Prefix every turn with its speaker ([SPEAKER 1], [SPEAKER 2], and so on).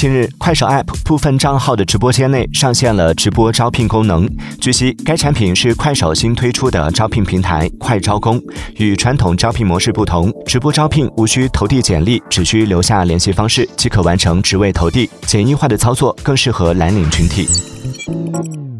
[SPEAKER 1] 近日快手 app 部分账号的直播间内上线了直播招聘功能据悉该产品是快手新推出的招聘平台快招工。与传统招聘模式不同直播招聘无需投递简历只需留下联系方式即可完成职位投递简易化的操作更适合蓝领群体。